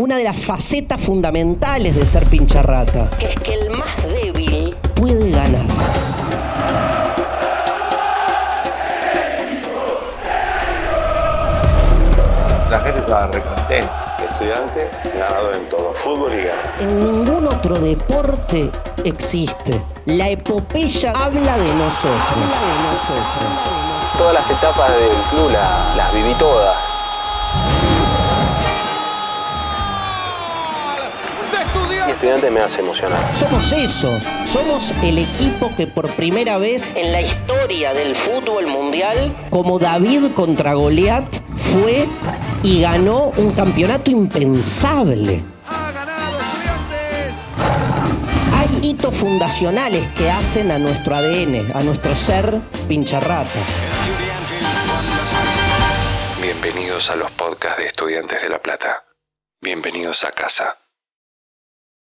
una de las facetas fundamentales de ser pincharrata, que es que el más débil puede ganar. La gente estaba recontenta. Estudiante, ganado en todo, fútbol y gana. En ningún otro deporte existe. La epopeya habla de nosotros. Habla de nosotros. Todas las etapas del club la- las viví todas. Y estudiante me hace emocionar. Somos eso, somos el equipo que por primera vez en la historia del fútbol mundial, como David contra Goliat, fue y ganó un campeonato impensable. Hay hitos fundacionales que hacen a nuestro ADN, a nuestro ser pincharrata. Bienvenidos a los podcasts de Estudiantes de La Plata. Bienvenidos a casa.